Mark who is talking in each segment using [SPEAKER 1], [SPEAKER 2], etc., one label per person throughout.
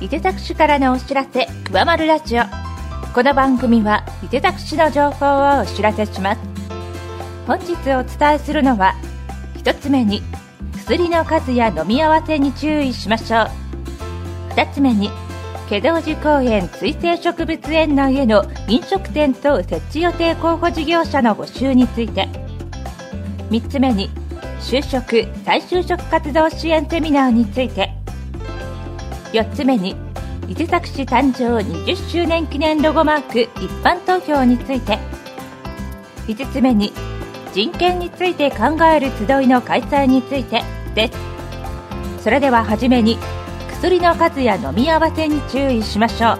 [SPEAKER 1] 伊勢崎市からのお知らせくわまるラジオ。この番組は伊勢崎市の情報をお知らせします。本日お伝えするのは1つ目に薬の数や飲み合わせに注意しましょう。2つ目に祁答寺公園水生植物園内への飲食店等設置予定候補事業者の募集について。3つ目に就職再就職活動支援セミナーについて。4つ目に伊勢崎市誕生20周年記念ロゴマーク一般投票について。5つ目に人権について考える集いの開催についてです。それでははじめに薬の数や飲み合わせに注意しましょう。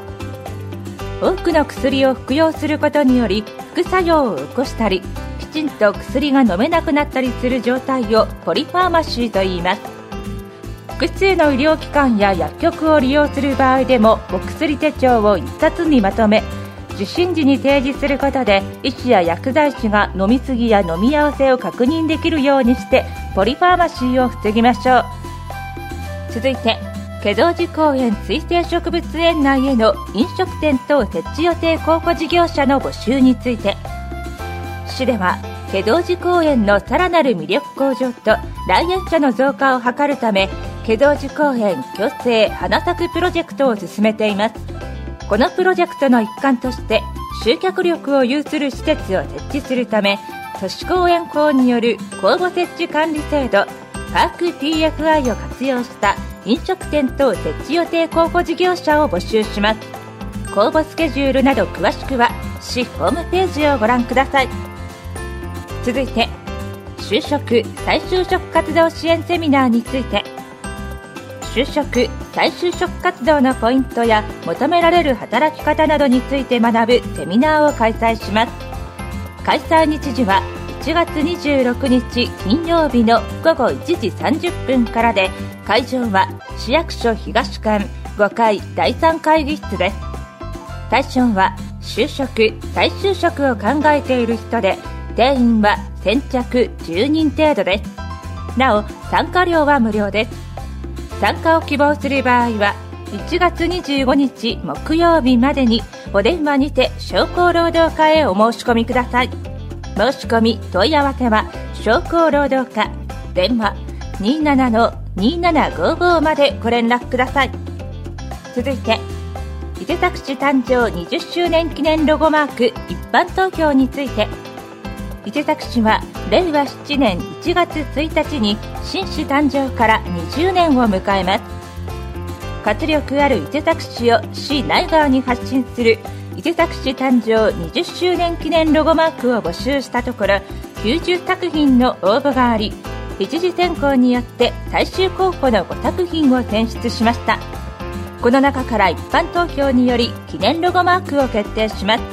[SPEAKER 1] 多くの薬を服用することにより副作用を起こしたりきちんと薬が飲めなくなったりする状態をポリファーマシーと言います。複数の医療機関や薬局を利用する場合でもお薬手帳を1冊にまとめ受診時に提示することで医師や薬剤師が飲みすぎや飲み合わせを確認できるようにしてポリファーマシーを防ぎましょう。続いて祁答寺公園水生植物園内への飲食店等設置予定候補事業者の募集について。市では祁答寺公園のさらなる魅力向上と来園者の増加を図るため祁答寺公園共生花咲くプロジェクトを進めています。このプロジェクトの一環として集客力を有する施設を設置するため都市公園法による公募設置管理制度パーク PFI を活用した飲食店等設置予定候補事業者を募集します。公募スケジュールなど詳しくは市ホームページをご覧ください。続いて就職再就職活動支援セミナーについて就職再就職活動のポイントや求められる働き方などについて学ぶセミナーを開催します。開催日時は1月26日金曜日の午後1時30分からで会場は市役所東館5階第3会議室です。対象は就職再就職を考えている人で定員は先着10人程度です。なお参加料は無料です。参加を希望する場合は1月25日木曜日までにお電話にて商工労働課へお申し込みください。申し込み問い合わせは商工労働課電話27-2755までご連絡ください。続いて伊勢崎市誕生20周年記念ロゴマーク一般投票について伊勢崎市は令和7年1月1日に新市誕生から20年を迎えます。活力ある伊勢崎市を市内外に発信する伊勢崎市誕生20周年記念ロゴマークを募集したところ90作品の応募があり一次選考によって最終候補の5作品を選出しました。この中から一般投票により記念ロゴマークを決定します。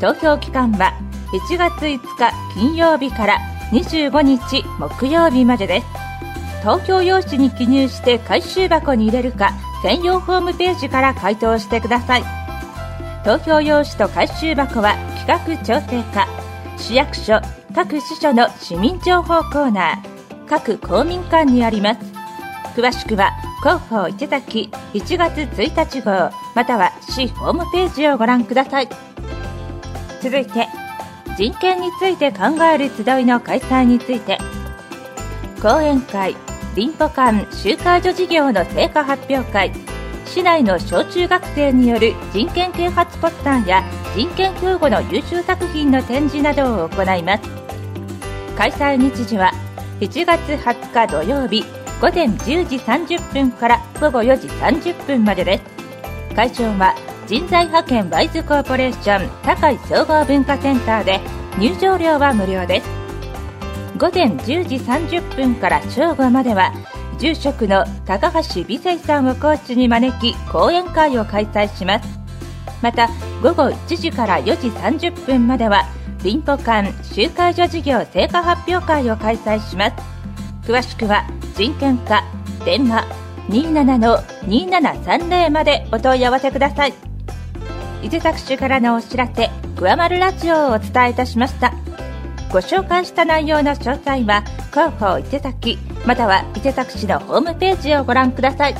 [SPEAKER 1] 投票期間は1月5日金曜日から25日木曜日までです。投票用紙に記入して回収箱に入れるか専用ホームページから回答してください。投票用紙と回収箱は企画調整課市役所各支所の市民情報コーナー。各公民館にあります。詳しくは広報伊勢崎1月1日号または市ホームページをご覧ください。続いて人権について考える集いの開催について講演会林保館集会所事業の成果発表会市内の小中学生による人権啓発ポスターや人権救護の優秀作品の展示などを行います。開催日時は1月20日土曜日午前10時30分から午後4時30分までです。会場は人材派遣ワイズコーポレーション高い総合文化センターで入場料は無料です。午前10時30分から正午までは住職の高橋美生さんをコーチに招き講演会を開催します。また午後1時から4時30分までは林保館集会所事業成果発表会を開催します。詳しくは人権課電話27-2730までお問い合わせください。伊勢崎市からのお知らせ「グアマルラジオ」をお伝えいたしました。ご紹介した内容の詳細は広報伊勢崎または伊勢崎市のホームページをご覧ください。